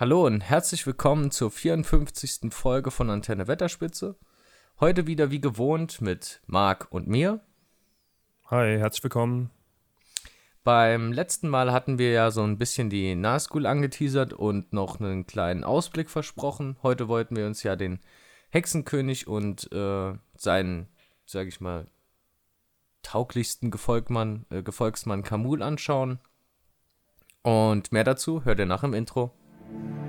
Hallo und herzlich willkommen zur 54. Folge von Antenne Wetterspitze. Heute wieder wie gewohnt mit Marc und mir. Hi, herzlich willkommen. Beim letzten Mal hatten wir ja so ein bisschen die Nahschool angeteasert und noch einen kleinen Ausblick versprochen. Heute wollten wir uns ja den Hexenkönig und äh, seinen, sag ich mal, tauglichsten Gefolgmann, äh, Gefolgsmann Kamul anschauen. Und mehr dazu hört ihr nach im Intro. Thank you.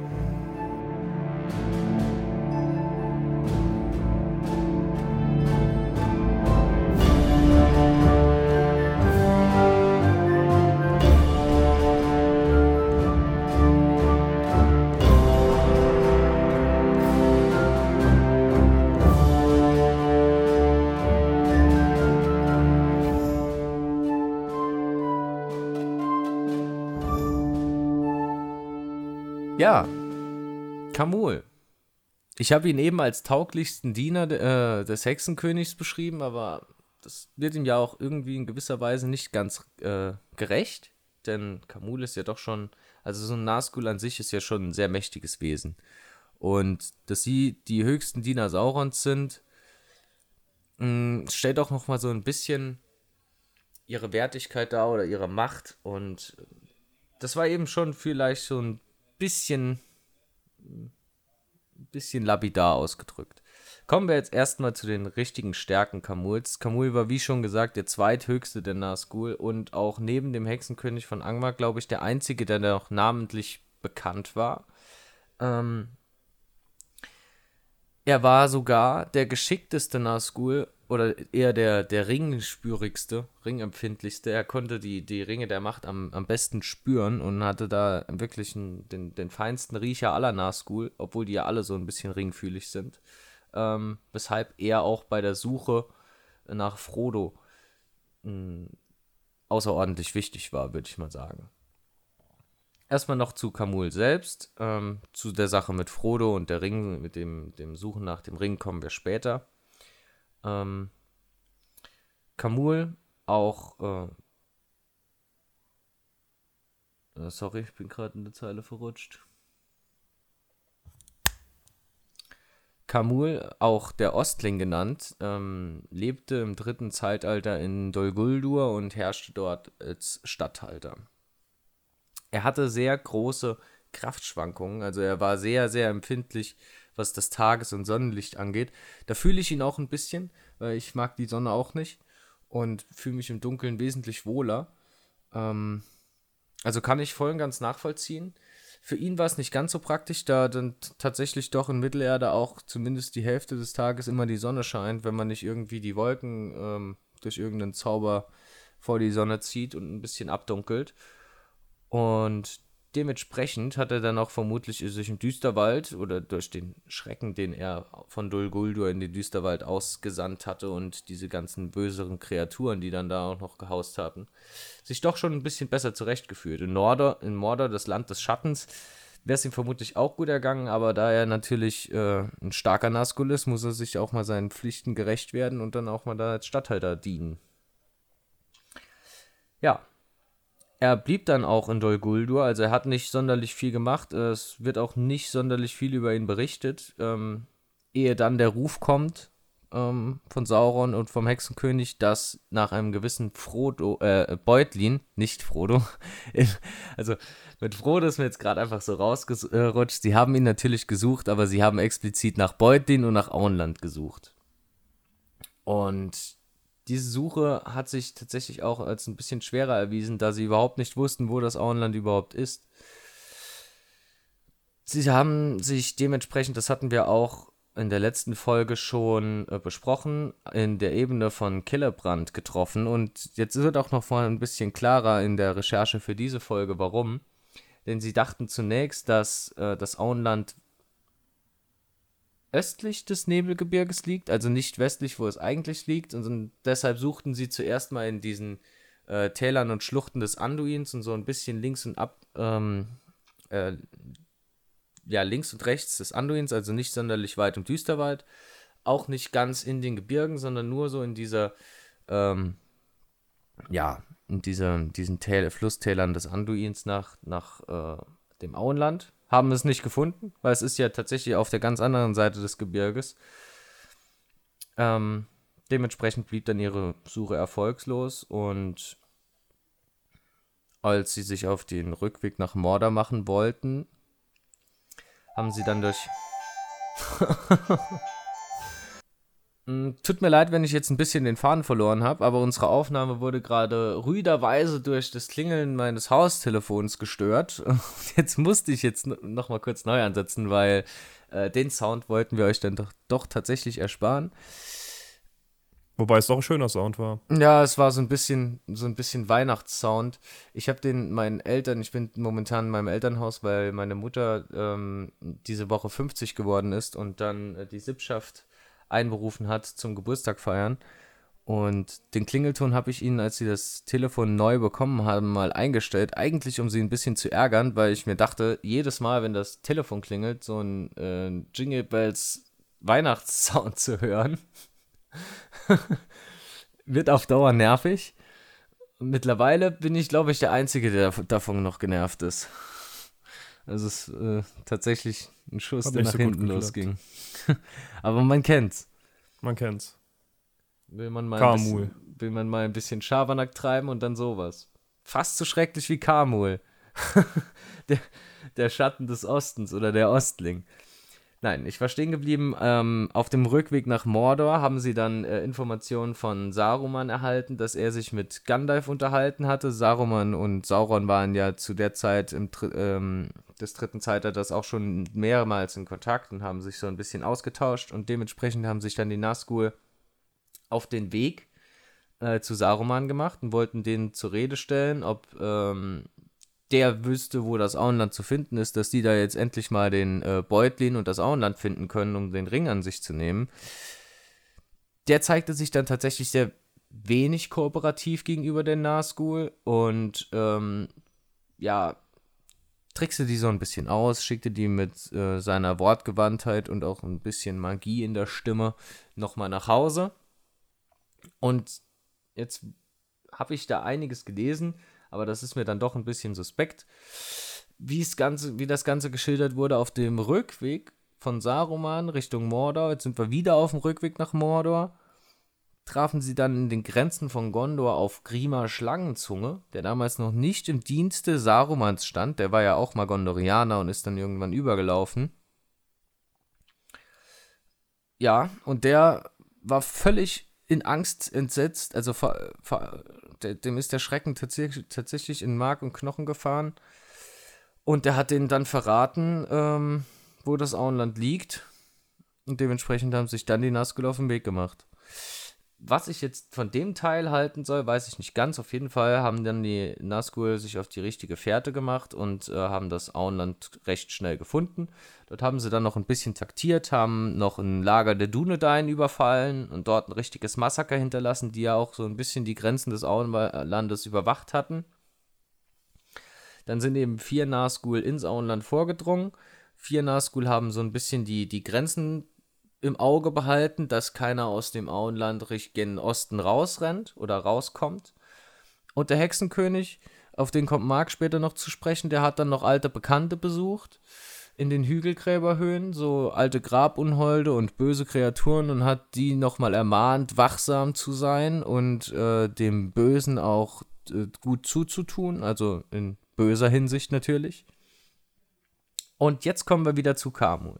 Kamul. Ich habe ihn eben als tauglichsten Diener äh, des Hexenkönigs beschrieben, aber das wird ihm ja auch irgendwie in gewisser Weise nicht ganz äh, gerecht, denn Kamul ist ja doch schon, also so ein Nazgul an sich ist ja schon ein sehr mächtiges Wesen. Und dass sie die höchsten Diener Saurons sind, mh, stellt auch nochmal so ein bisschen ihre Wertigkeit dar oder ihre Macht. Und das war eben schon vielleicht so ein bisschen, bisschen lapidar ausgedrückt. Kommen wir jetzt erstmal zu den richtigen Stärken Kamuls. Kamul war, wie schon gesagt, der zweithöchste der Nazgul und auch neben dem Hexenkönig von Angmar, glaube ich, der einzige, der noch namentlich bekannt war. Ähm, er war sogar der geschickteste Nazgul oder eher der, der ringspürigste, ringempfindlichste. Er konnte die, die Ringe der Macht am, am besten spüren und hatte da wirklich einen, den, den feinsten Riecher aller Nazgul, obwohl die ja alle so ein bisschen ringfühlig sind. Ähm, weshalb er auch bei der Suche nach Frodo mh, außerordentlich wichtig war, würde ich mal sagen. Erstmal noch zu Kamul selbst. Ähm, zu der Sache mit Frodo und der Ring, mit dem, dem Suchen nach dem Ring kommen wir später. Ähm, Kamul auch. Äh, äh sorry, ich bin gerade in der Zeile verrutscht. Kamul, auch der Ostling genannt, ähm, lebte im dritten Zeitalter in Dol Guldur und herrschte dort als Statthalter. Er hatte sehr große Kraftschwankungen, also er war sehr, sehr empfindlich was das Tages- und Sonnenlicht angeht. Da fühle ich ihn auch ein bisschen, weil ich mag die Sonne auch nicht und fühle mich im Dunkeln wesentlich wohler. Ähm, also kann ich voll und ganz nachvollziehen. Für ihn war es nicht ganz so praktisch, da dann tatsächlich doch in Mittelerde auch zumindest die Hälfte des Tages immer die Sonne scheint, wenn man nicht irgendwie die Wolken ähm, durch irgendeinen Zauber vor die Sonne zieht und ein bisschen abdunkelt. Und dementsprechend hat er dann auch vermutlich sich im Düsterwald oder durch den Schrecken, den er von Dol Guldur in den Düsterwald ausgesandt hatte und diese ganzen böseren Kreaturen, die dann da auch noch gehaust hatten, sich doch schon ein bisschen besser zurechtgefühlt. In Mordor, in Mordor das Land des Schattens, wäre es ihm vermutlich auch gut ergangen, aber da er natürlich äh, ein starker Nazgul ist, muss er sich auch mal seinen Pflichten gerecht werden und dann auch mal da als Statthalter dienen. Ja, er blieb dann auch in Dol Guldur, also er hat nicht sonderlich viel gemacht. Es wird auch nicht sonderlich viel über ihn berichtet. Ähm, ehe dann der Ruf kommt ähm, von Sauron und vom Hexenkönig, dass nach einem gewissen Frodo, äh, Beutlin, nicht Frodo, also mit Frodo ist mir jetzt gerade einfach so rausgerutscht. Sie haben ihn natürlich gesucht, aber sie haben explizit nach Beutlin und nach Auenland gesucht. Und diese Suche hat sich tatsächlich auch als ein bisschen schwerer erwiesen, da sie überhaupt nicht wussten, wo das Auenland überhaupt ist. Sie haben sich dementsprechend, das hatten wir auch in der letzten Folge schon äh, besprochen, in der Ebene von Killebrand getroffen. Und jetzt wird auch noch mal ein bisschen klarer in der Recherche für diese Folge, warum. Denn sie dachten zunächst, dass äh, das Auenland östlich des Nebelgebirges liegt, also nicht westlich, wo es eigentlich liegt. Und deshalb suchten sie zuerst mal in diesen äh, Tälern und Schluchten des Anduins und so ein bisschen links und ab, ähm, äh, ja, links und rechts des Anduins, also nicht sonderlich weit im Düsterwald. Auch nicht ganz in den Gebirgen, sondern nur so in dieser, ähm, ja, in dieser, diesen Täl Flusstälern des Anduins nach, nach äh, dem Auenland, haben es nicht gefunden, weil es ist ja tatsächlich auf der ganz anderen Seite des Gebirges. Ähm, dementsprechend blieb dann ihre Suche erfolgslos und als sie sich auf den Rückweg nach Mordor machen wollten, haben sie dann durch tut mir leid, wenn ich jetzt ein bisschen den Faden verloren habe, aber unsere Aufnahme wurde gerade rüderweise durch das Klingeln meines Haustelefons gestört. Jetzt musste ich jetzt noch mal kurz neu ansetzen, weil äh, den Sound wollten wir euch dann doch, doch tatsächlich ersparen. Wobei es doch ein schöner Sound war. Ja, es war so ein bisschen, so ein bisschen Weihnachtssound. Ich habe den meinen Eltern, ich bin momentan in meinem Elternhaus, weil meine Mutter ähm, diese Woche 50 geworden ist und dann äh, die Sippschaft einberufen hat zum Geburtstag feiern. Und den Klingelton habe ich ihnen, als sie das Telefon neu bekommen haben, mal eingestellt. Eigentlich, um sie ein bisschen zu ärgern, weil ich mir dachte, jedes Mal, wenn das Telefon klingelt, so ein äh, Jingle Bells Weihnachtssound zu hören, wird auf Dauer nervig. Mittlerweile bin ich, glaube ich, der Einzige, der davon noch genervt ist. Also es ist äh, tatsächlich ein Schuss, Hat der nach so hinten losging. Aber man kennt's. Man kennt's. Will man mal, ein bisschen, will man mal ein bisschen Schabernack treiben und dann sowas. Fast so schrecklich wie Kamul. der, der Schatten des Ostens oder der Ostling. Nein, ich war stehen geblieben. Ähm, auf dem Rückweg nach Mordor haben sie dann äh, Informationen von Saruman erhalten, dass er sich mit Gandalf unterhalten hatte. Saruman und Sauron waren ja zu der Zeit im, ähm, des dritten Zeitalters auch schon mehrmals in Kontakt und haben sich so ein bisschen ausgetauscht und dementsprechend haben sich dann die Nazgul auf den Weg äh, zu Saruman gemacht und wollten den zur Rede stellen, ob ähm, der wüsste, wo das Auenland zu finden ist, dass die da jetzt endlich mal den äh, Beutlin und das Auenland finden können, um den Ring an sich zu nehmen. Der zeigte sich dann tatsächlich sehr wenig kooperativ gegenüber den Nazgul und ähm, ja, trickste die so ein bisschen aus, schickte die mit äh, seiner Wortgewandtheit und auch ein bisschen Magie in der Stimme nochmal nach Hause. Und jetzt habe ich da einiges gelesen, aber das ist mir dann doch ein bisschen suspekt. Ganze, wie das Ganze geschildert wurde auf dem Rückweg von Saruman Richtung Mordor, jetzt sind wir wieder auf dem Rückweg nach Mordor, trafen sie dann in den Grenzen von Gondor auf Grima Schlangenzunge, der damals noch nicht im Dienste Sarumans stand. Der war ja auch mal Gondorianer und ist dann irgendwann übergelaufen. Ja, und der war völlig in Angst entsetzt, also dem ist der Schrecken tatsächlich, tatsächlich in Mark und Knochen gefahren. Und der hat denen dann verraten, ähm, wo das Auenland liegt. Und dementsprechend haben sich dann die Nazgul auf den Weg gemacht was ich jetzt von dem Teil halten soll, weiß ich nicht ganz. Auf jeden Fall haben dann die Nazgul sich auf die richtige Fährte gemacht und äh, haben das Auenland recht schnell gefunden. Dort haben sie dann noch ein bisschen taktiert, haben noch ein Lager der Dunedain überfallen und dort ein richtiges Massaker hinterlassen, die ja auch so ein bisschen die Grenzen des Auenlandes überwacht hatten. Dann sind eben vier Nazgul ins Auenland vorgedrungen. Vier Nazgul haben so ein bisschen die, die Grenzen im Auge behalten, dass keiner aus dem Auenland Richtung Osten rausrennt oder rauskommt. Und der Hexenkönig, auf den kommt Mark später noch zu sprechen, der hat dann noch alte Bekannte besucht in den Hügelgräberhöhen, so alte Grabunholde und böse Kreaturen und hat die nochmal ermahnt, wachsam zu sein und äh, dem Bösen auch äh, gut zuzutun, also in böser Hinsicht natürlich. Und jetzt kommen wir wieder zu Kamul.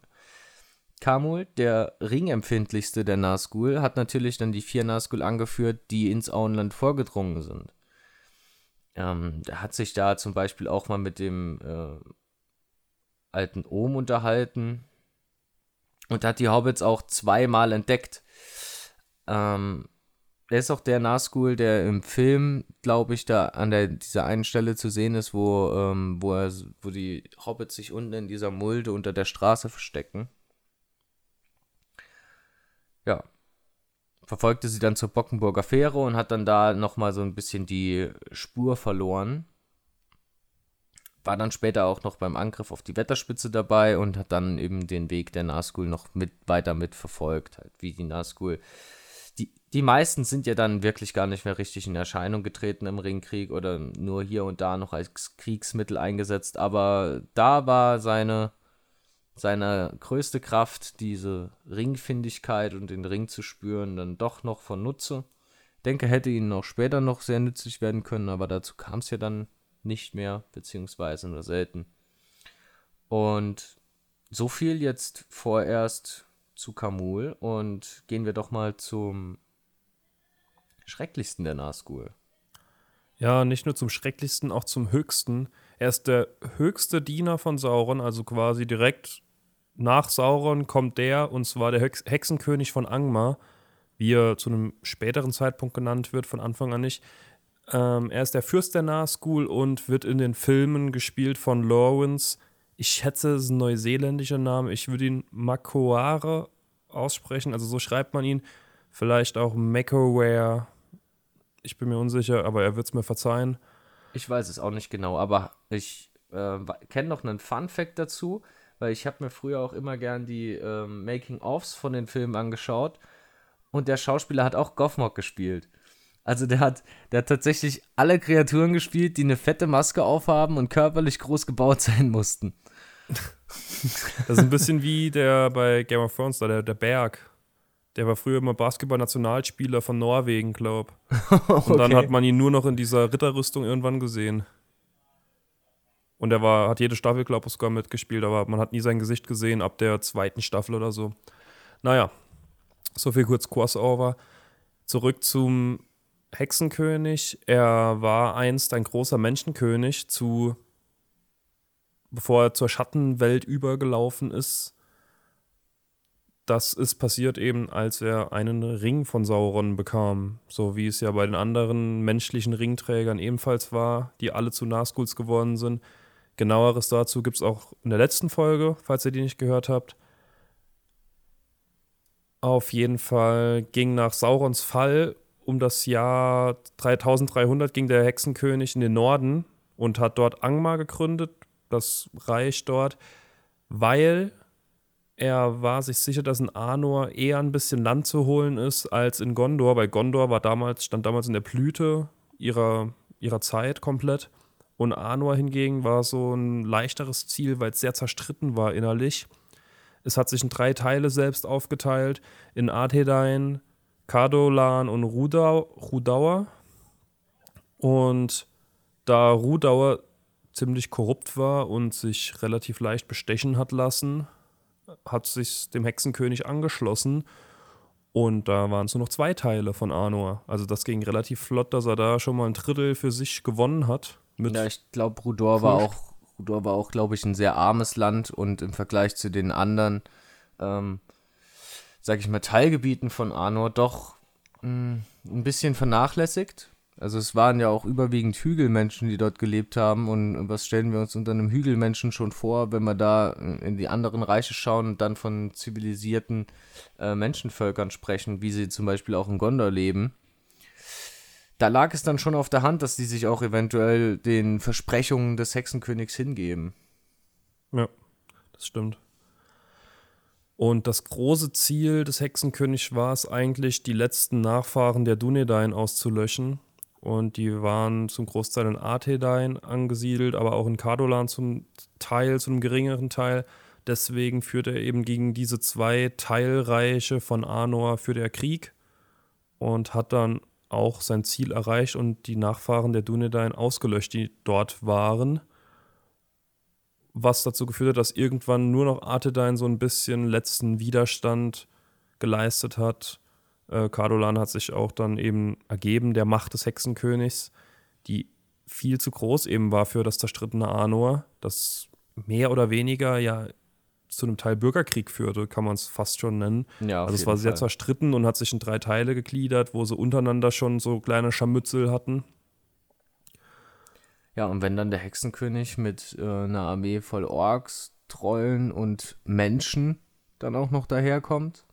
Kamul, der ringempfindlichste der Nazgul, hat natürlich dann die vier Nazgul angeführt, die ins Auenland vorgedrungen sind. Ähm, er hat sich da zum Beispiel auch mal mit dem äh, alten Ohm unterhalten und hat die Hobbits auch zweimal entdeckt. Ähm, er ist auch der Nazgul, der im Film, glaube ich, da an der, dieser einen Stelle zu sehen ist, wo, ähm, wo, er, wo die Hobbits sich unten in dieser Mulde unter der Straße verstecken ja, verfolgte sie dann zur Bockenburger Fähre und hat dann da nochmal so ein bisschen die Spur verloren. War dann später auch noch beim Angriff auf die Wetterspitze dabei und hat dann eben den Weg der Nazgul noch mit weiter mitverfolgt, halt wie die Nazgul die, die meisten sind ja dann wirklich gar nicht mehr richtig in Erscheinung getreten im Ringkrieg oder nur hier und da noch als Kriegsmittel eingesetzt. Aber da war seine, seine größte Kraft, diese Ringfindigkeit und den Ring zu spüren, dann doch noch von Nutze. Denke, hätte ihnen auch später noch sehr nützlich werden können, aber dazu kam es ja dann nicht mehr, beziehungsweise nur selten. Und so viel jetzt vorerst zu Kamul und gehen wir doch mal zum schrecklichsten der Nazgul. Ja, nicht nur zum schrecklichsten, auch zum höchsten. Er ist der höchste Diener von Sauron, also quasi direkt nach Sauron kommt der, und zwar der Hex Hexenkönig von Angmar, wie er zu einem späteren Zeitpunkt genannt wird, von Anfang an nicht. Ähm, er ist der Fürst der Nazgul und wird in den Filmen gespielt von Lawrence ich schätze, es ist ein neuseeländischer Name. Ich würde ihn Makoare aussprechen. Also so schreibt man ihn. Vielleicht auch Macaware. Ich bin mir unsicher, aber er wird es mir verzeihen. Ich weiß es auch nicht genau, aber ich äh, kenne noch einen Fun-Fact dazu, weil ich habe mir früher auch immer gern die äh, Making-ofs von den Filmen angeschaut und der Schauspieler hat auch Goffmock gespielt. Also der hat, der hat tatsächlich alle Kreaturen gespielt, die eine fette Maske aufhaben und körperlich groß gebaut sein mussten. Das ist ein bisschen wie der bei Game of Thrones, der, der Berg. Der war früher immer Basketball-Nationalspieler von Norwegen, glaub. Und okay. dann hat man ihn nur noch in dieser Ritterrüstung irgendwann gesehen. Und er war, hat jede Staffel, glaube ich, sogar mitgespielt, aber man hat nie sein Gesicht gesehen ab der zweiten Staffel oder so. Naja, so viel kurz Crossover. Zurück zum Hexenkönig. Er war einst ein großer Menschenkönig zu bevor er zur Schattenwelt übergelaufen ist. Das ist passiert eben, als er einen Ring von Sauron bekam, so wie es ja bei den anderen menschlichen Ringträgern ebenfalls war, die alle zu Nazguls geworden sind. Genaueres dazu gibt es auch in der letzten Folge, falls ihr die nicht gehört habt. Auf jeden Fall ging nach Saurons Fall um das Jahr 3300 ging der Hexenkönig in den Norden und hat dort Angmar gegründet, das Reich dort, weil er war sich sicher, dass in Arnor eher ein bisschen Land zu holen ist als in Gondor, weil Gondor war damals, stand damals in der Blüte ihrer, ihrer Zeit komplett. Und Arnor hingegen war so ein leichteres Ziel, weil es sehr zerstritten war innerlich. Es hat sich in drei Teile selbst aufgeteilt: in Arthedain, Kardolan und Rudau, Rudauer. Und da Rudauer ziemlich korrupt war und sich relativ leicht bestechen hat lassen, hat sich dem Hexenkönig angeschlossen. Und da waren es nur noch zwei Teile von Arnor. Also das ging relativ flott, dass er da schon mal ein Drittel für sich gewonnen hat. Ja, ich glaube, Rudor war auch, Rudor war auch, glaube ich, ein sehr armes Land und im Vergleich zu den anderen, ähm, sag ich mal, Teilgebieten von Arnor doch mh, hm, ein bisschen vernachlässigt. Also es waren ja auch überwiegend Hügelmenschen, die dort gelebt haben. Und was stellen wir uns unter einem Hügelmenschen schon vor, wenn wir da in die anderen Reiche schauen und dann von zivilisierten äh, Menschenvölkern sprechen, wie sie zum Beispiel auch in Gondor leben? Da lag es dann schon auf der Hand, dass die sich auch eventuell den Versprechungen des Hexenkönigs hingeben. Ja, das stimmt. Und das große Ziel des Hexenkönigs war es eigentlich, die letzten Nachfahren der Dunedain auszulöschen und die waren zum Großteil in Arthedain angesiedelt, aber auch in Cardolan zum Teil, zu einem geringeren Teil. Deswegen führte er eben gegen diese zwei Teilreiche von Arnor für der Krieg und hat dann auch sein Ziel erreicht und die Nachfahren der Dunedain ausgelöscht, die dort waren. Was dazu geführt hat, dass irgendwann nur noch Arthedain so ein bisschen letzten Widerstand geleistet hat äh, Cardolan hat sich auch dann eben ergeben der Macht des Hexenkönigs, die viel zu groß eben war für das zerstrittene Arnor, das mehr oder weniger ja zu einem Teil Bürgerkrieg führte, kann man es fast schon nennen. Ja, also es war sehr Fall. zerstritten und hat sich in drei Teile gegliedert, wo sie untereinander schon so kleine Scharmützel hatten. Ja, und wenn dann der Hexenkönig mit äh, einer Armee voll Orks, Trollen und Menschen dann auch noch daherkommt,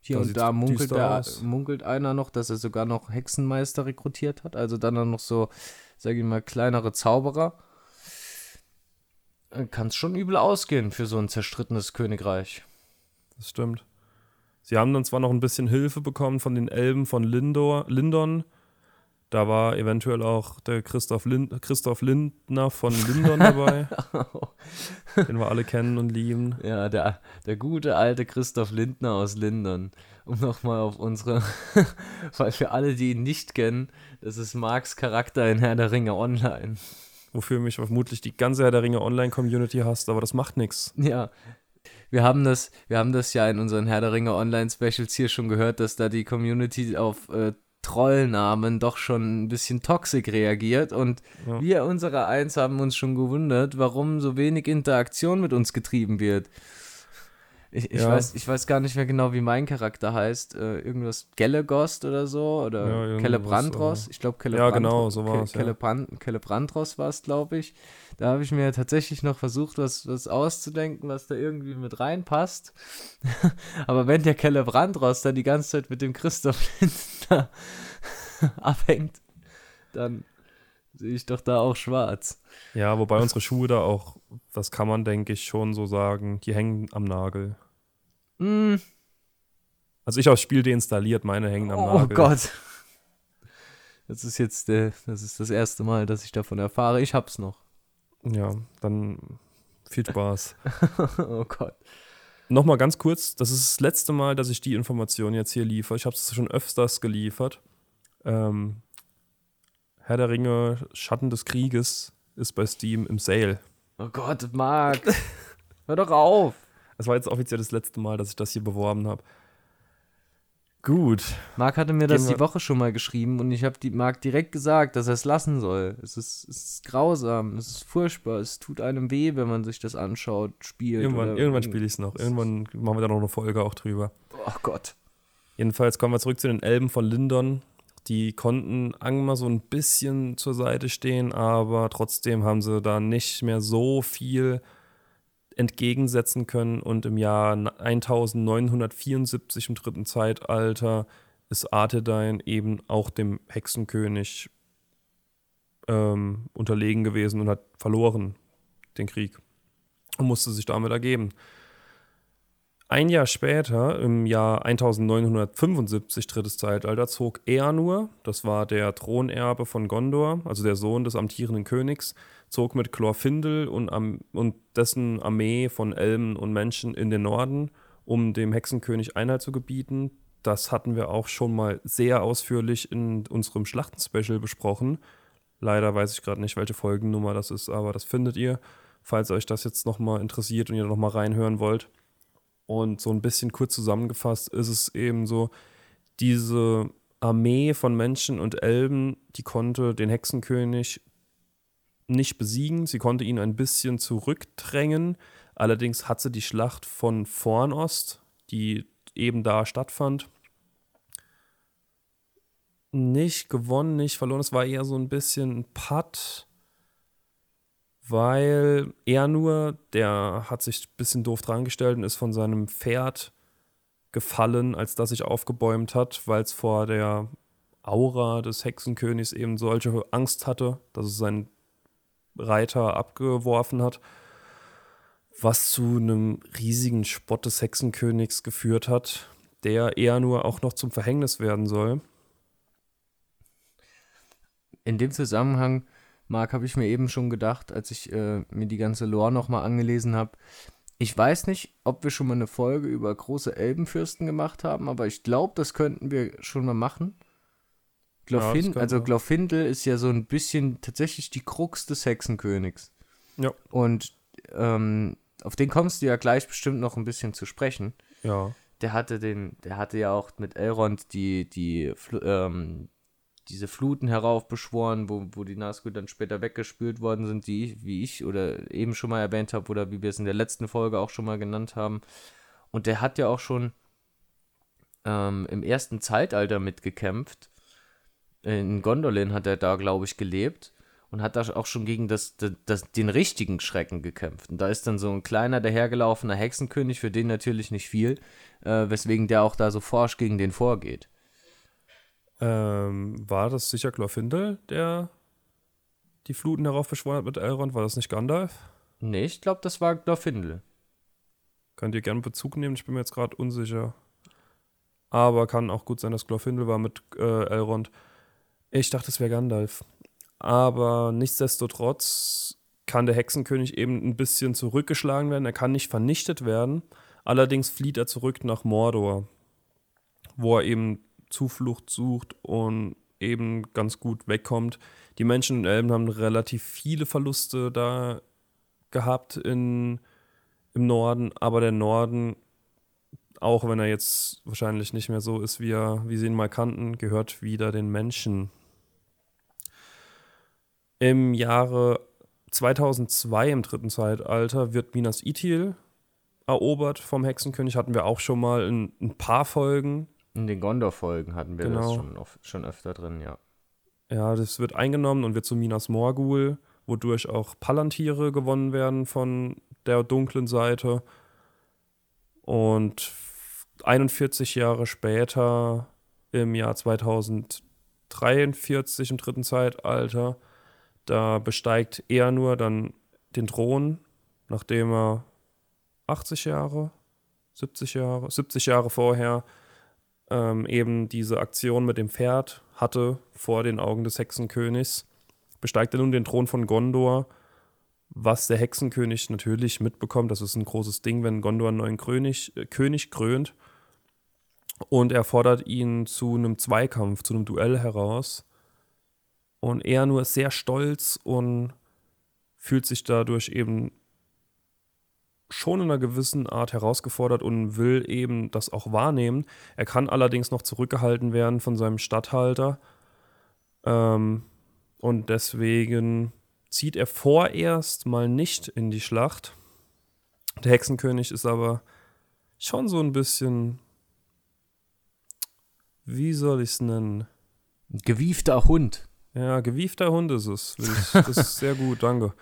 hier da und da munkelt, der, munkelt einer noch, dass er sogar noch Hexenmeister rekrutiert hat. Also dann noch so, sag ich mal, kleinere Zauberer. Kann es schon übel ausgehen für so ein zerstrittenes Königreich. Das stimmt. Sie haben dann zwar noch ein bisschen Hilfe bekommen von den Elben von Lindor, Lindon. Da war eventuell auch der Christoph, Lind, Christoph Lindner von Lindon dabei, den wir alle kennen und lieben. Ja, der, der gute alte Christoph Lindner aus Lindern. Um nochmal auf unsere, weil für alle, die ihn nicht kennen, das ist Marks Charakter in Herr der Ringe Online. Wofür mich vermutlich die ganze Herr der Ringe Online-Community hasst, aber das macht nichts. Ja, wir haben das, wir haben das ja in unseren Herr der Ringe Online-Specials hier schon gehört, dass da die Community auf äh, Trollnamen doch schon ein bisschen toxisch reagiert und Ja. wir unsere Eins haben uns schon gewundert, warum so wenig Interaktion mit uns getrieben wird. Ich, ich, Ja. weiß, ich weiß gar nicht mehr genau, wie mein Charakter heißt. Äh, irgendwas Gellegost oder so? Ja, Oder irgendwas, Celebrandros? Ich glaube, Ja, genau, so war's, ja. Celebrandros war es, glaube ich. Da habe ich mir tatsächlich noch versucht, was, was auszudenken, was da irgendwie mit reinpasst. Aber wenn der Celebrandros dann die ganze Zeit mit dem Christoph abhängt, dann sehe ich doch da auch schwarz. Ja, wobei unsere Schuhe da auch, das kann man, denke ich, schon so sagen, die hängen am Nagel. Mm, Also ich habe das Spiel deinstalliert, meine hängen am oh Nagel. Gott. Das ist jetzt äh, das ist das erste Mal, dass ich davon erfahre. Ich hab's noch. Ja, dann viel Spaß. oh Gott. Nochmal ganz kurz, das ist das letzte Mal, dass ich die Information jetzt hier liefere. Ich habe es schon öfters geliefert. Ähm, Herr der Ringe, Schatten des Krieges ist bei Steam im Sale. Oh Gott, Marc. Hör doch auf. Es war jetzt offiziell das letzte Mal, dass ich das hier beworben habe. Gut. Marc hatte mir das Gehen wir- die Woche schon mal geschrieben und ich habe die Marc direkt gesagt, dass er es lassen soll. Es ist, es ist grausam, es ist furchtbar, es tut einem weh, wenn man sich das anschaut, spielt. Irgendwann, irgendwann spiele ich es noch. Irgendwann machen wir da noch eine Folge auch drüber. Oh Gott. Jedenfalls kommen wir zurück zu den Elben von Lindon. Die konnten Angmar so ein bisschen zur Seite stehen, aber trotzdem haben sie da nicht mehr so viel entgegensetzen können. Und im Jahr 1974 im dritten Zeitalter ist Arthedain eben auch dem Hexenkönig ähm, unterlegen gewesen und hat verloren den Krieg und musste sich damit ergeben. Ein Jahr später, im Jahr 1975, drittes Zeitalter, zog Eanur, das war der Thronerbe von Gondor, also der Sohn des amtierenden Königs, zog mit Glorfindel und, und dessen Armee von Elben und Menschen in den Norden, um dem Hexenkönig Einhalt zu gebieten. Das hatten wir auch schon mal sehr ausführlich in unserem Schlachten-Special besprochen. Leider weiß ich gerade nicht, welche Folgennummer das ist, aber das findet ihr, falls euch das jetzt nochmal interessiert und ihr nochmal reinhören wollt. Und so ein bisschen kurz zusammengefasst ist es eben so, diese Armee von Menschen und Elben, die konnte den Hexenkönig nicht besiegen, sie konnte ihn ein bisschen zurückdrängen. Allerdings hat sie die Schlacht von Vornost, die eben da stattfand, nicht gewonnen, nicht verloren. Es war eher so ein bisschen ein Putt weil er nur, der hat sich ein bisschen doof dran gestellt und ist von seinem Pferd gefallen, als das sich aufgebäumt hat, weil es vor der Aura des Hexenkönigs eben solche Angst hatte, dass es seinen Reiter abgeworfen hat, was zu einem riesigen Spott des Hexenkönigs geführt hat, der eher nur auch noch zum Verhängnis werden soll. In dem Zusammenhang, Marc, habe ich mir eben schon gedacht, als ich äh, mir die ganze Lore nochmal angelesen habe. Ich weiß nicht, ob wir schon mal eine Folge über große Elbenfürsten gemacht haben, aber ich glaube, das könnten wir schon mal machen. Glorfin könnten also. Glorfindel ist ja so ein bisschen tatsächlich die Krux des Hexenkönigs. Ja. Und ähm, auf den kommst du ja gleich bestimmt noch ein bisschen zu sprechen. Ja. Der hatte den, der hatte ja auch mit Elrond die, die, ähm, diese Fluten heraufbeschworen, wo, wo die Nazgûl dann später weggespült worden sind, die, ich- wie ich oder eben schon mal erwähnt habe oder wie wir es in der letzten Folge auch schon mal genannt haben. Und der hat ja auch schon ähm, im ersten Zeitalter mitgekämpft. In Gondolin hat er da, glaube ich, gelebt und hat da auch schon gegen das, das, das, den richtigen Schrecken gekämpft. Und da ist dann so ein kleiner, dahergelaufener Hexenkönig, für den natürlich nicht viel, äh, weswegen der auch da so forsch gegen den vorgeht. Ähm, war das sicher Glorfindel, der die Fluten heraufbeschworen hat mit Elrond? War das nicht Gandalf? Nee, ich glaube, das war Glorfindel. Könnt ihr gerne Bezug nehmen? Ich bin mir jetzt gerade unsicher. Aber kann auch gut sein, dass Glorfindel war mit äh, Elrond. Ich dachte, es wäre Gandalf. Aber nichtsdestotrotz kann der Hexenkönig eben ein bisschen zurückgeschlagen werden. Er kann nicht vernichtet werden. Allerdings flieht er zurück nach Mordor, wo er eben Zuflucht sucht und eben ganz gut wegkommt. Die Menschen in Elben haben relativ viele Verluste da gehabt in, im Norden, aber der Norden, auch wenn er jetzt wahrscheinlich nicht mehr so ist, wie, er, wie sie ihn mal kannten, gehört wieder den Menschen. Im Jahre 2002 im dritten Zeitalter wird Minas Ithil erobert vom Hexenkönig. Hatten wir auch schon mal in ein paar Folgen. In den Gondor-Folgen hatten wir Genau. das schon, oft, schon öfter drin, ja. Ja, das wird eingenommen und wird zu Minas Morgul, wodurch auch Palantiere gewonnen werden von der dunklen Seite. Und 41 Jahre später, im Jahr 2043 im dritten Zeitalter, da besteigt er nur dann den Thron, nachdem er 80 Jahre, 70 Jahre, 70 Jahre vorher ähm, eben diese Aktion mit dem Pferd hatte vor den Augen des Hexenkönigs, besteigt er nun den Thron von Gondor, was der Hexenkönig natürlich mitbekommt. Das ist ein großes Ding, wenn Gondor einen neuen König, äh, König krönt. Und er fordert ihn zu einem Zweikampf, zu einem Duell heraus. Und er nur ist sehr stolz und fühlt sich dadurch eben schon in einer gewissen Art herausgefordert und will eben das auch wahrnehmen. Er kann allerdings noch zurückgehalten werden von seinem Statthalter. Ähm, und deswegen zieht er vorerst mal nicht in die Schlacht. Der Hexenkönig ist aber schon so ein bisschen, wie soll ich es nennen? Ein gewiefter Hund. Ja, gewiefter Hund ist es. Das ist sehr gut, danke.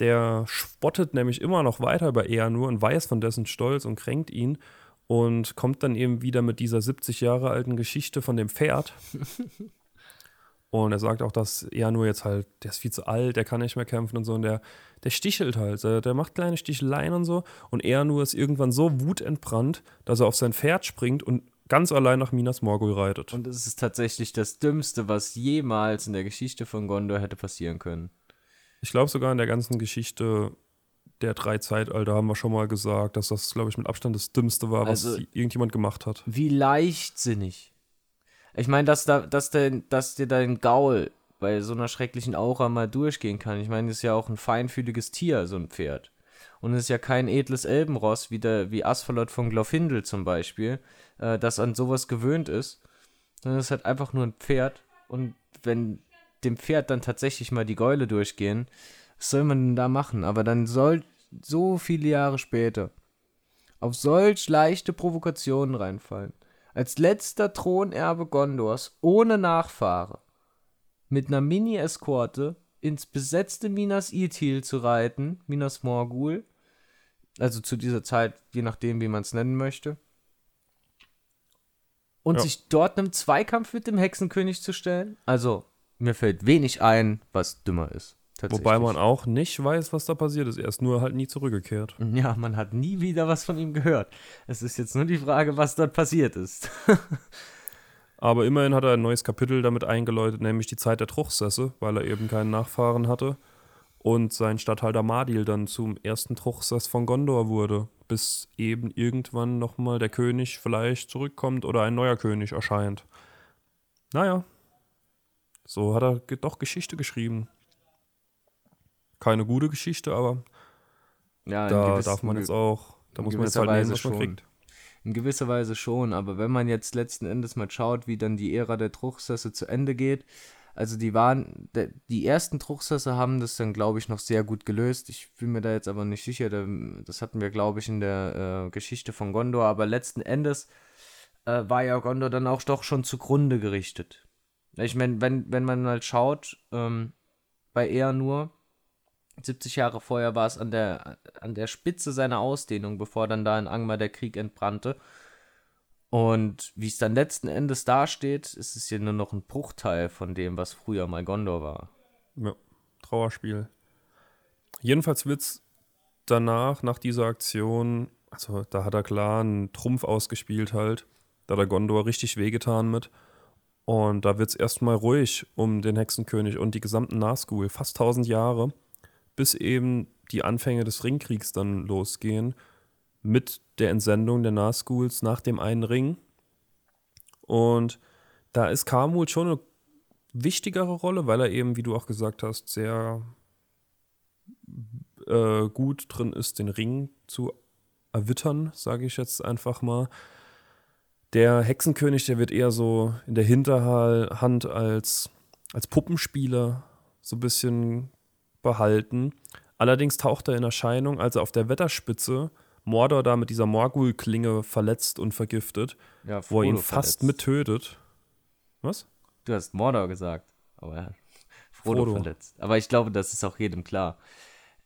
Der spottet nämlich immer noch weiter über Eanur und weiß von dessen Stolz und kränkt ihn und kommt dann eben wieder mit dieser 70 Jahre alten Geschichte von dem Pferd. Und er sagt auch, dass Eanur jetzt halt, der ist viel zu alt, der kann nicht mehr kämpfen und so. Und der, der stichelt halt, der, der macht kleine Sticheleien und so. Und Eanur ist irgendwann so wutentbrannt, dass er auf sein Pferd springt und ganz allein nach Minas Morgul reitet. Und es ist tatsächlich das Dümmste, was jemals in der Geschichte von Gondor hätte passieren können. Ich glaube sogar in der ganzen Geschichte der drei Zeitalter haben wir schon mal gesagt, dass das, glaube ich, mit Abstand das Dümmste war, was Also- irgendjemand gemacht hat. Wie leichtsinnig. Ich meine, dass, da, dass, der, dass dir dein Gaul bei so einer schrecklichen Aura mal durchgehen kann. Ich meine, das ist ja auch ein feinfühliges Tier, so ein Pferd. Und es ist ja kein edles Elbenross, wie, der, wie Asphalot von Glorfindel zum Beispiel, äh, das an sowas gewöhnt ist. Sondern es ist halt einfach nur ein Pferd. Und wenn dem Pferd dann tatsächlich mal die Gäule durchgehen, was soll man denn da machen? Aber dann soll so viele Jahre später auf solch leichte Provokationen reinfallen. Als letzter Thronerbe Gondors ohne Nachfahre mit einer Mini-Eskorte ins besetzte Minas Ithil zu reiten, Minas Morgul, also zu dieser Zeit, je nachdem, wie man es nennen möchte, und Ja. sich dort einem Zweikampf mit dem Hexenkönig zu stellen. Also, mir fällt wenig ein, was dümmer ist. Wobei man auch nicht weiß, was da passiert ist. Er ist nur halt nie zurückgekehrt. Ja, man hat nie wieder was von ihm gehört. Es ist jetzt nur die Frage, was dort passiert ist. Aber immerhin hat er ein neues Kapitel damit eingeläutet, nämlich die Zeit der Truchsesse, weil er eben keinen Nachfahren hatte. Und sein Statthalter Madil dann zum ersten Truchsess von Gondor wurde, bis eben irgendwann nochmal der König vielleicht zurückkommt oder ein neuer König erscheint. Naja, so hat er doch Geschichte geschrieben. Keine gute Geschichte, aber Ja, da gewiss- darf man jetzt auch, da muss man jetzt halt Weise was man schon. kriegt. In gewisser Weise schon, aber wenn man jetzt letzten Endes mal schaut, wie dann die Ära der Truchsesse zu Ende geht, also die waren, die ersten Truchsesse haben das dann, glaube ich, noch sehr gut gelöst. Ich bin mir da jetzt aber nicht sicher, da- das hatten wir, glaube ich, in der äh, Geschichte von Gondor, aber letzten Endes äh, war ja Gondor dann auch doch schon zugrunde gerichtet. Ich meine, wenn, wenn man mal schaut, ähm, bei eher nur 70 Jahre vorher war es an der, an der Spitze seiner Ausdehnung, bevor dann da in Angmar der Krieg entbrannte. Und wie es dann letzten Endes dasteht, ist es ja nur noch ein Bruchteil von dem, was früher mal Gondor war. Ja, Trauerspiel. Jedenfalls wird's danach, nach dieser Aktion, also da hat er klar einen Trumpf ausgespielt halt. Da hat der Gondor richtig wehgetan mit. Und da wird es erstmal ruhig um den Hexenkönig und die gesamten Nazgul, fast 1000 Jahre, bis eben die Anfänge des Ringkriegs dann losgehen, mit der Entsendung der Nazguls nach dem einen Ring. Und da ist Kamul schon eine wichtigere Rolle, weil er eben, wie du auch gesagt hast, sehr äh, gut drin ist, den Ring zu erwittern, sage ich jetzt einfach mal. Der Hexenkönig, der wird eher so in der Hinterhand als, als Puppenspieler so ein bisschen behalten. Allerdings taucht er in Erscheinung, als er auf der Wetterspitze Mordor da mit dieser Morgul-Klinge verletzt und vergiftet, ja, wo er ihn fast mit tötet. Was? Du hast Mordor gesagt, aber er hat Frodo, Frodo, verletzt. Aber ich glaube, das ist auch jedem klar.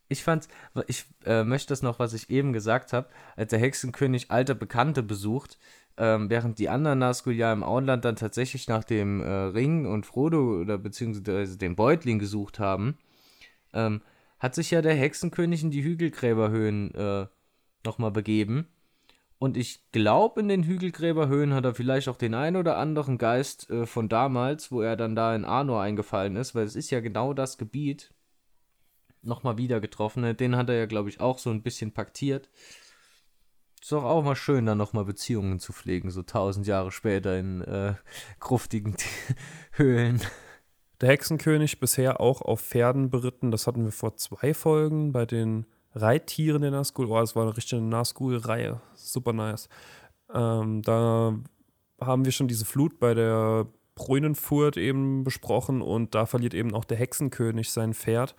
Ich fand, ich äh, möchte das noch, was ich eben gesagt habe, als der Hexenkönig alte Bekannte besucht, ähm, während die anderen Nazgul ja im Auenland dann tatsächlich nach dem äh, Ring und Frodo oder beziehungsweise den Beutling gesucht haben, ähm, hat sich ja der Hexenkönig in die Hügelgräberhöhen äh, nochmal begeben. Und ich glaube, in den Hügelgräberhöhen hat er vielleicht auch den einen oder anderen Geist äh, von damals, wo er dann da in Arnor eingefallen ist, weil es ist ja genau das Gebiet, nochmal wieder getroffen. Den hat er ja, glaube ich, auch so ein bisschen paktiert. Ist doch auch mal schön, dann nochmal Beziehungen zu pflegen, so tausend Jahre später in äh, gruftigen Höhlen. Der Hexenkönig bisher auch auf Pferden beritten, das hatten wir vor zwei Folgen bei den Reittieren der Nazgul. Oh, das war eine richtige Nazgul-Reihe. Super nice. Ähm, da haben wir schon diese Flut bei der Brünenfurt eben besprochen und da verliert eben auch der Hexenkönig sein Pferd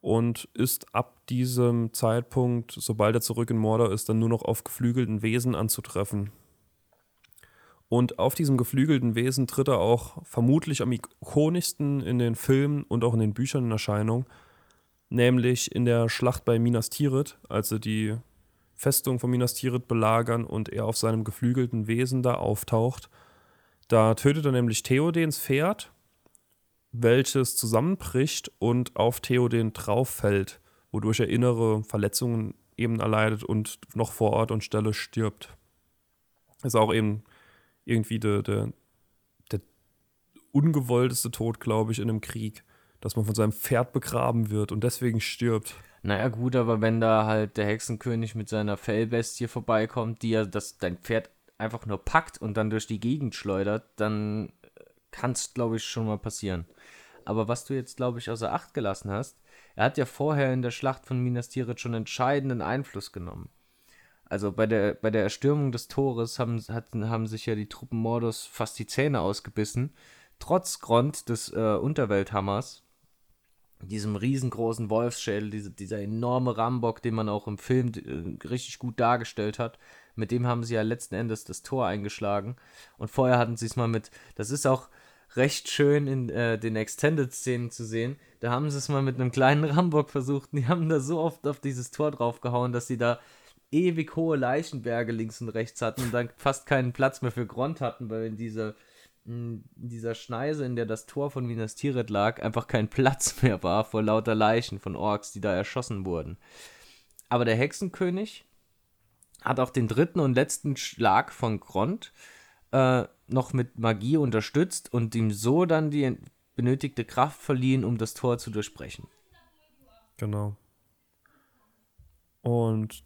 und ist ab diesem Zeitpunkt, sobald er zurück in Mordor ist, dann nur noch auf geflügelten Wesen anzutreffen. Und auf diesem geflügelten Wesen tritt er auch vermutlich am ikonischsten in den Filmen und auch in den Büchern in Erscheinung nämlich in der Schlacht bei Minas Tirith, als sie die Festung von Minas Tirith belagern und er auf seinem geflügelten Wesen da auftaucht. Da tötet er nämlich Theodens Pferd, welches zusammenbricht und auf Theoden drauffällt, wodurch er innere Verletzungen eben erleidet und noch vor Ort und Stelle stirbt. Ist auch eben irgendwie der, der, der ungewollteste Tod, glaube ich, in einem Krieg dass man von seinem Pferd begraben wird und deswegen stirbt. Naja, gut, aber wenn da halt der Hexenkönig mit seiner Fellbestie vorbeikommt, die ja das, dein Pferd einfach nur packt und dann durch die Gegend schleudert, dann kann es, glaube ich, schon mal passieren. Aber was du jetzt, glaube ich, außer Acht gelassen hast, er hat ja vorher in der Schlacht von Minas Tirith schon entscheidenden Einfluss genommen. Also bei der, bei der Erstürmung des Tores haben, hatten, haben sich ja die Truppen Mordos fast die Zähne ausgebissen. Trotz Grond des äh, Unterwelthammers diesem riesengroßen Wolfsschädel, diese, dieser enorme Rambock, den man auch im Film äh, richtig gut dargestellt hat, mit dem haben sie ja letzten Endes das Tor eingeschlagen. Und vorher hatten sie es mal mit, das ist auch recht schön in äh, den Extended-Szenen zu sehen. Da haben sie es mal mit einem kleinen Rambock versucht und die haben da so oft auf dieses Tor draufgehauen, dass sie da ewig hohe Leichenberge links und rechts hatten und dann fast keinen Platz mehr für Grond hatten, weil in dieser in dieser Schneise, in der das Tor von Minas Tirith lag, einfach kein Platz mehr war vor lauter Leichen von Orks, die da erschossen wurden. Aber der Hexenkönig hat auch den dritten und letzten Schlag von Grond äh, noch mit Magie unterstützt und ihm so dann die benötigte Kraft verliehen, um das Tor zu durchbrechen. Genau. Und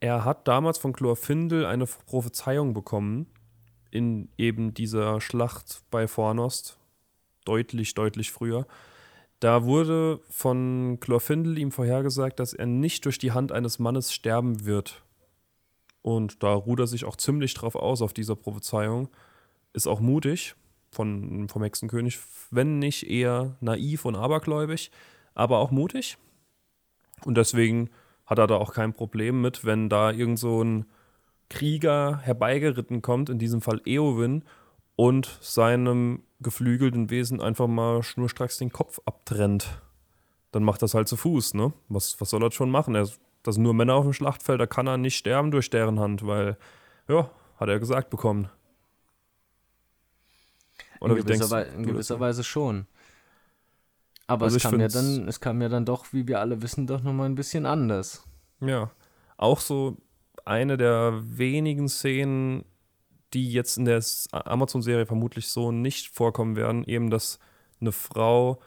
er hat damals von Chlorfindel eine Prophezeiung bekommen, in eben dieser Schlacht bei Fornost, deutlich, deutlich früher. Da wurde von Chlorfindel ihm vorhergesagt, dass er nicht durch die Hand eines Mannes sterben wird. Und da ruht er sich auch ziemlich drauf aus, auf dieser Prophezeiung. Ist auch mutig von, vom Hexenkönig, wenn nicht eher naiv und abergläubig, aber auch mutig. Und deswegen hat er da auch kein Problem mit, wenn da irgend so ein Krieger herbeigeritten kommt, in diesem Fall Eowyn, und seinem geflügelten Wesen einfach mal schnurstracks den Kopf abtrennt. Dann macht das halt zu Fuß, ne? Was, was soll er schon machen? Er, das sind nur Männer auf dem Schlachtfeld, da kann er nicht sterben durch deren Hand, weil, ja, hat er gesagt bekommen. Oder in gewisser, Wei in gewisser Weise schon. Aber also es, kam ja dann, es kam ja dann doch, wie wir alle wissen, doch nochmal ein bisschen anders. Ja. Auch so eine der wenigen Szenen, die jetzt in der Amazon-Serie vermutlich so nicht vorkommen werden, eben dass eine Frau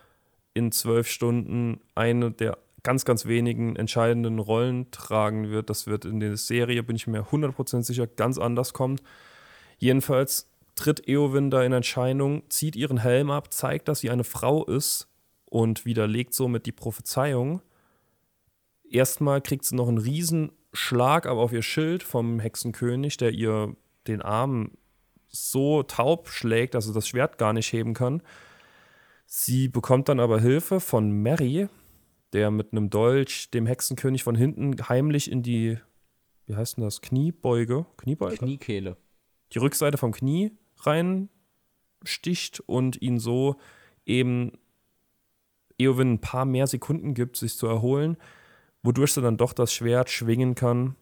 in zwölf Stunden eine der ganz, ganz wenigen entscheidenden Rollen tragen wird. Das wird in der Serie, bin ich mir 100% sicher, ganz anders kommen. Jedenfalls tritt Eowyn da in Erscheinung, zieht ihren Helm ab, zeigt, dass sie eine Frau ist und widerlegt somit die Prophezeiung. Erstmal kriegt sie noch einen Riesenschlag aber auf ihr Schild vom Hexenkönig, der ihr den Arm so taub schlägt, dass sie das Schwert gar nicht heben kann. Sie bekommt dann aber Hilfe von Mary, der mit einem Dolch dem Hexenkönig von hinten heimlich in die, wie heißt denn das, Kniebeuge? Kniebeuge? Kniekehle. Die Rückseite vom Knie reinsticht und ihn so eben Eowyn ein paar mehr Sekunden gibt, sich zu erholen, wodurch sie dann doch das Schwert schwingen kann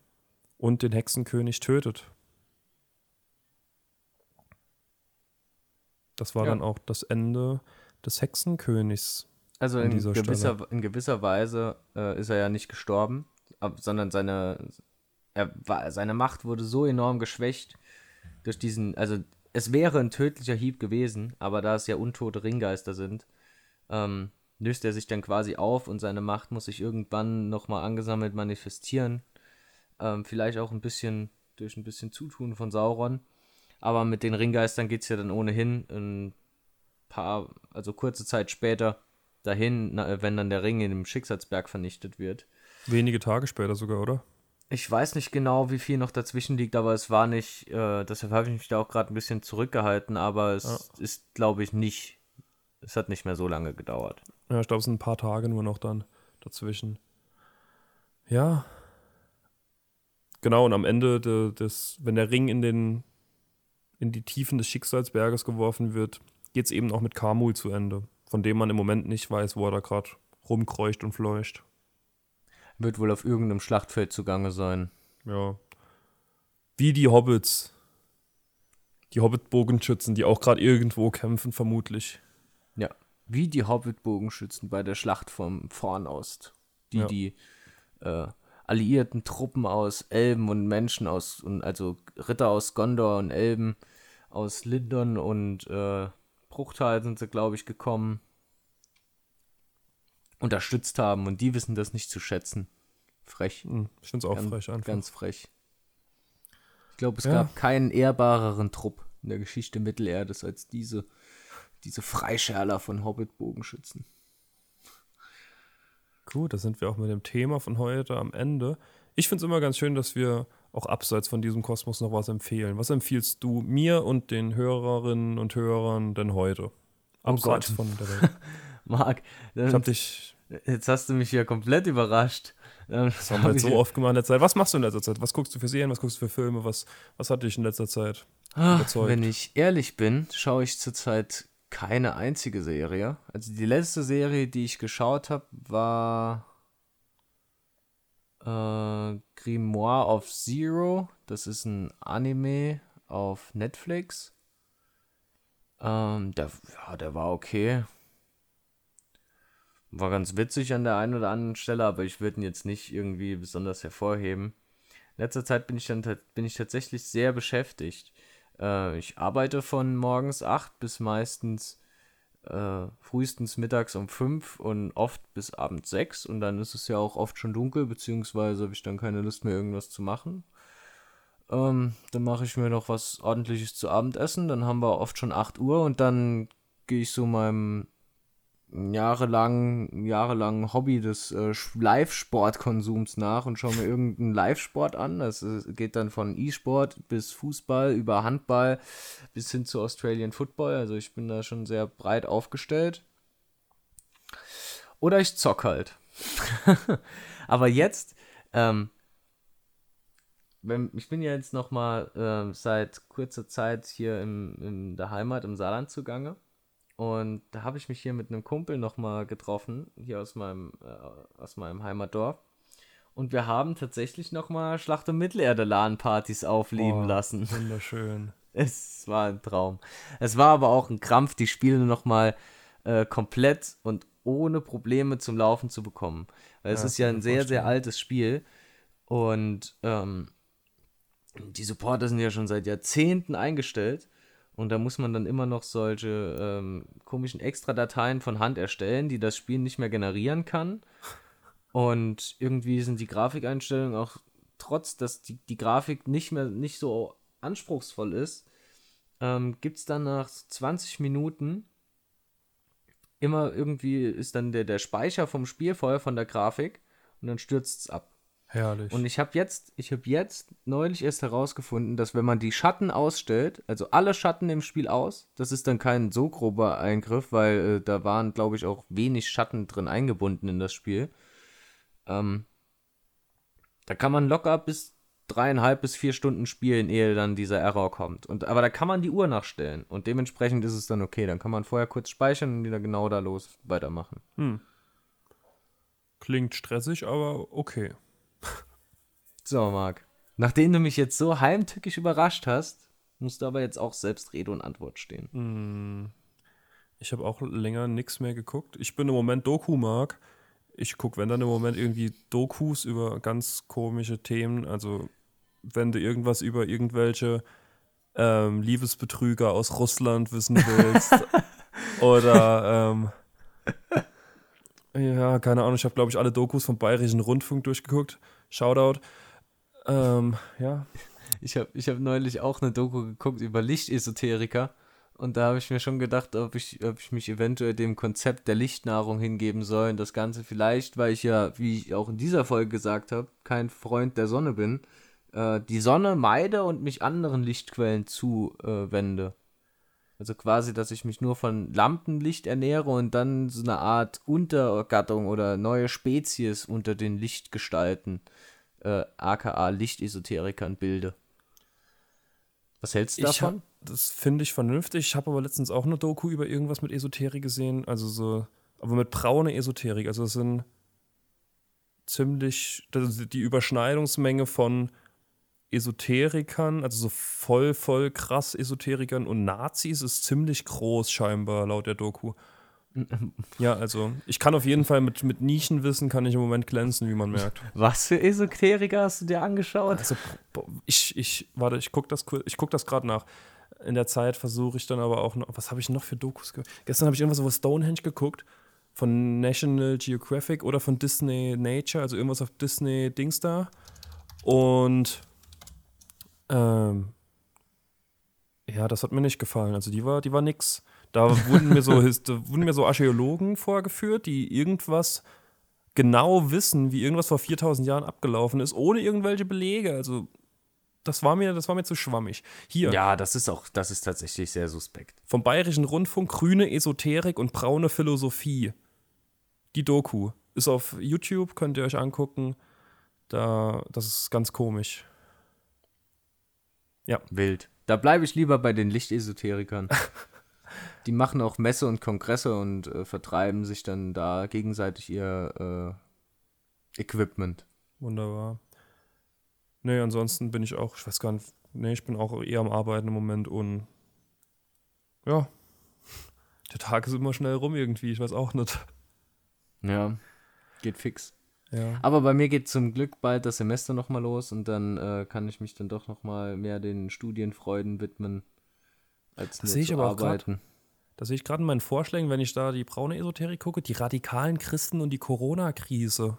und den Hexenkönig tötet. Das war ja. dann auch das Ende des Hexenkönigs. Also in gewisser, in gewisser Weise äh, ist er ja nicht gestorben, sondern seine, er war, seine Macht wurde so enorm geschwächt durch diesen, also es wäre ein tödlicher Hieb gewesen, aber da es ja untote Ringgeister sind, ähm, löst er sich dann quasi auf und seine Macht muss sich irgendwann nochmal angesammelt manifestieren. Ähm, vielleicht auch ein bisschen durch ein bisschen Zutun von Sauron. Aber mit den Ringgeistern geht es ja dann ohnehin ein paar, also kurze Zeit später dahin, wenn dann der Ring in dem Schicksalsberg vernichtet wird. Wenige Tage später sogar, oder? Ich weiß nicht genau, wie viel noch dazwischen liegt, aber es war nicht, äh, deshalb habe ich mich da auch gerade ein bisschen zurückgehalten, aber es ja. ist, glaube ich, nicht, es hat nicht mehr so lange gedauert. Ja, ich glaube, es sind ein paar Tage nur noch dann dazwischen. Ja. Genau, und am Ende de, des, wenn der Ring in den in die Tiefen des Schicksalsberges geworfen wird, geht es eben auch mit Kamul zu Ende, von dem man im Moment nicht weiß, wo er da gerade rumkreucht und fleucht. Wird wohl auf irgendeinem Schlachtfeld zugange sein. Ja. Wie die Hobbits. Die Hobbit-Bogenschützen, die auch gerade irgendwo kämpfen, vermutlich. Ja. Wie die Hobbit-Bogenschützen bei der Schlacht vom Vornost. Die ja. die äh, alliierten Truppen aus Elben und Menschen aus, und also Ritter aus Gondor und Elben aus Lindon und äh, Bruchtal sind sie, glaube ich, gekommen, unterstützt haben und die wissen das nicht zu schätzen. Frech. Hm, ich finde es auch ganz, frech einfach. Ganz frech. Ich glaube, es ja. gab keinen ehrbareren Trupp in der Geschichte Mittelerdes als diese, diese Freischärler von Hobbit-Bogenschützen. Gut, da sind wir auch mit dem Thema von heute am Ende. Ich finde es immer ganz schön, dass wir auch abseits von diesem Kosmos noch was empfehlen. Was empfiehlst du mir und den Hörerinnen und Hörern denn heute? Oh abseits oh von der Welt. Marc, ich hab dich. Jetzt hast du mich ja komplett überrascht. Das haben wir jetzt so oft gemacht in letzter Zeit. Was machst du in letzter Zeit? Was guckst du für Serien? Was guckst du für Filme? Was, was hat dich in letzter Zeit Ach, überzeugt? Wenn ich ehrlich bin, schaue ich zurzeit keine einzige Serie. Also die letzte Serie, die ich geschaut habe, war äh, Grimoire of Zero. Das ist ein Anime auf Netflix. Ähm, der, ja, der war okay. War ganz witzig an der einen oder anderen Stelle, aber ich würde ihn jetzt nicht irgendwie besonders hervorheben. In letzter Zeit bin ich dann bin ich tatsächlich sehr beschäftigt. Äh, ich arbeite von morgens 8 bis meistens äh, frühestens mittags um 5 und oft bis abends 6 und dann ist es ja auch oft schon dunkel, beziehungsweise habe ich dann keine Lust mehr irgendwas zu machen. Ähm, dann mache ich mir noch was ordentliches zu Abendessen, dann haben wir oft schon 8 Uhr und dann gehe ich so meinem jahrelang, jahrelang Hobby des äh, Live-Sportkonsums nach und schaue mir irgendeinen Live-Sport an. Das geht dann von E-Sport bis Fußball über Handball bis hin zu Australian Football. Also ich bin da schon sehr breit aufgestellt. Oder ich zock halt. Aber jetzt, ähm, wenn, ich bin ja jetzt noch mal äh, seit kurzer Zeit hier im, in der Heimat im Saarland zugange. Und da habe ich mich hier mit einem Kumpel nochmal getroffen, hier aus meinem, äh, aus meinem Heimatdorf. Und wir haben tatsächlich nochmal Schlacht um Mittelerde-LAN-Partys aufleben oh, lassen. Wunderschön. Es war ein Traum. Es war aber auch ein Krampf, die Spiele nochmal äh, komplett und ohne Probleme zum Laufen zu bekommen. Weil ja, es ist ja ein sehr, sehr altes Spiel. Und ähm, die Supporter sind ja schon seit Jahrzehnten eingestellt. Und da muss man dann immer noch solche ähm, komischen Extra-Dateien von Hand erstellen, die das Spiel nicht mehr generieren kann. Und irgendwie sind die Grafikeinstellungen auch, trotz dass die, die Grafik nicht mehr nicht so anspruchsvoll ist, ähm, gibt es dann nach 20 Minuten immer irgendwie ist dann der, der Speicher vom Spiel vorher von der Grafik und dann stürzt es ab. Herrlich. Und ich habe jetzt, ich habe jetzt neulich erst herausgefunden, dass wenn man die Schatten ausstellt, also alle Schatten im Spiel aus, das ist dann kein so grober Eingriff, weil äh, da waren, glaube ich, auch wenig Schatten drin eingebunden in das Spiel. Ähm, da kann man locker bis dreieinhalb bis vier Stunden spielen, ehe dann dieser Error kommt. Und, aber da kann man die Uhr nachstellen und dementsprechend ist es dann okay. Dann kann man vorher kurz speichern und wieder genau da los weitermachen. Hm. Klingt stressig, aber okay. So, Marc. Nachdem du mich jetzt so heimtückisch überrascht hast, musst du aber jetzt auch selbst Rede und Antwort stehen. Hm. Ich habe auch länger nichts mehr geguckt. Ich bin im Moment Doku-Mark. Ich gucke, wenn dann im Moment irgendwie Dokus über ganz komische Themen. Also, wenn du irgendwas über irgendwelche ähm, Liebesbetrüger aus Russland wissen willst. oder, ähm, ja, keine Ahnung. Ich habe, glaube ich, alle Dokus vom Bayerischen Rundfunk durchgeguckt. Shoutout. Ähm, ja. Ich habe ich hab neulich auch eine Doku geguckt über Lichtesoteriker. Und da habe ich mir schon gedacht, ob ich, ob ich mich eventuell dem Konzept der Lichtnahrung hingeben soll. Und das Ganze vielleicht, weil ich ja, wie ich auch in dieser Folge gesagt habe, kein Freund der Sonne bin, äh, die Sonne meide und mich anderen Lichtquellen zuwende. Also quasi, dass ich mich nur von Lampenlicht ernähre und dann so eine Art Untergattung oder neue Spezies unter den Lichtgestalten, äh, aka Lichtesoterikern, bilde. Was hältst du davon? hab, das finde ich vernünftig. Ich habe aber letztens auch eine Doku über irgendwas mit Esoterik gesehen. Also so, aber mit braune Esoterik. Also es sind ziemlich, die Überschneidungsmenge von Esoterikern, also so voll, voll krass Esoterikern und Nazis ist ziemlich groß scheinbar laut der Doku. Ja, also ich kann auf jeden Fall mit, mit Nischenwissen kann ich im Moment glänzen, wie man merkt. Was für Esoteriker hast du dir angeschaut? Also ich, ich, warte, ich gucke das, ich guck das gerade nach. In der Zeit versuche ich dann aber auch noch, was habe ich noch für Dokus gehört? Gestern habe ich irgendwas über Stonehenge geguckt, von National Geographic oder von Disney Nature, also irgendwas auf Disney Dings da. Und ähm, ja, das hat mir nicht gefallen. Also die war, die war nix. Da wurden mir so, da wurden mir so Archäologen vorgeführt, die irgendwas genau wissen, wie irgendwas vor 4000 Jahren abgelaufen ist, ohne irgendwelche Belege. Also das war mir, das war mir zu schwammig. Hier, Ja, das ist auch, das ist tatsächlich sehr suspekt. vom Bayerischen Rundfunk, grüne Esoterik und braune Philosophie. Die Doku ist auf YouTube, könnt ihr euch angucken. Da, das ist ganz komisch. Wild. Da bleibe ich lieber bei den Lichtesoterikern. Die machen auch Messe und Kongresse und äh, vertreiben sich dann da gegenseitig ihr äh, Equipment. Wunderbar. Nee, ansonsten bin ich auch, ich weiß gar nicht, nee, ich bin auch eher am Arbeiten im Moment und ja, der Tag ist immer schnell rum irgendwie, ich weiß auch nicht. Ja, geht fix. Ja. Aber bei mir geht zum Glück bald das Semester nochmal los und dann äh, kann ich mich dann doch nochmal mehr den Studienfreuden widmen, als nur sehe ich aber auch arbeiten. Das sehe ich gerade in meinen Vorschlägen, wenn ich da die braune Esoterik gucke, die radikalen Christen und die Corona-Krise.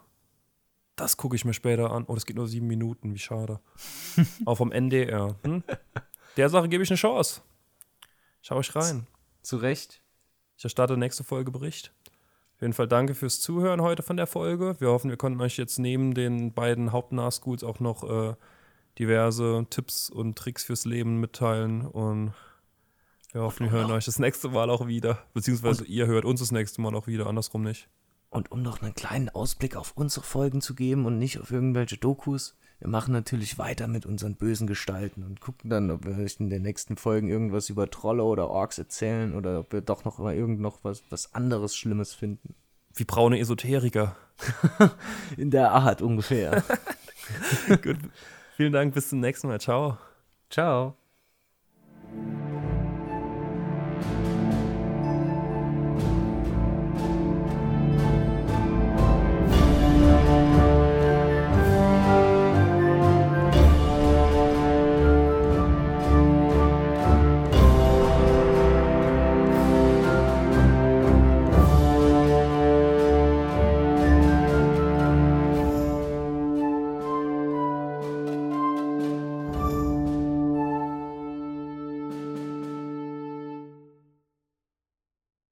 Das gucke ich mir später an. Oh, das geht nur sieben Minuten, wie schade. Auch vom NDR. Hm? Der Sache gebe ich eine Chance. Schau euch rein. Zu Recht. Ich erstatte nächste Folge Bericht. Auf jeden Fall danke fürs Zuhören heute von der Folge. Wir hoffen, wir konnten euch jetzt neben den beiden Hauptnahschools auch noch äh, diverse Tipps und Tricks fürs Leben mitteilen. Und wir hoffen, wir hören euch das nächste Mal auch wieder. Beziehungsweise ihr hört uns das nächste Mal auch wieder, andersrum nicht. Und um noch einen kleinen Ausblick auf unsere Folgen zu geben und nicht auf irgendwelche Dokus, wir machen natürlich weiter mit unseren bösen Gestalten und gucken dann, ob wir euch in den nächsten Folgen irgendwas über Trolle oder Orks erzählen oder ob wir doch noch mal irgend noch was, was anderes Schlimmes finden. Wie braune Esoteriker. In der Art ungefähr. Gut. Vielen Dank, bis zum nächsten Mal. Ciao. Ciao.